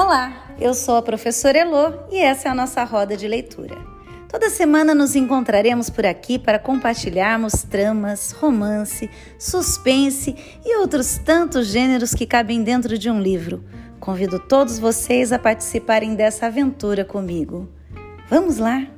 Olá, eu sou a professora Elô e essa é a nossa roda de leitura. Toda semana nos encontraremos por aqui para compartilharmos tramas, romance, suspense e outros tantos gêneros que cabem dentro de um livro. Convido todos vocês a participarem dessa aventura comigo. Vamos lá!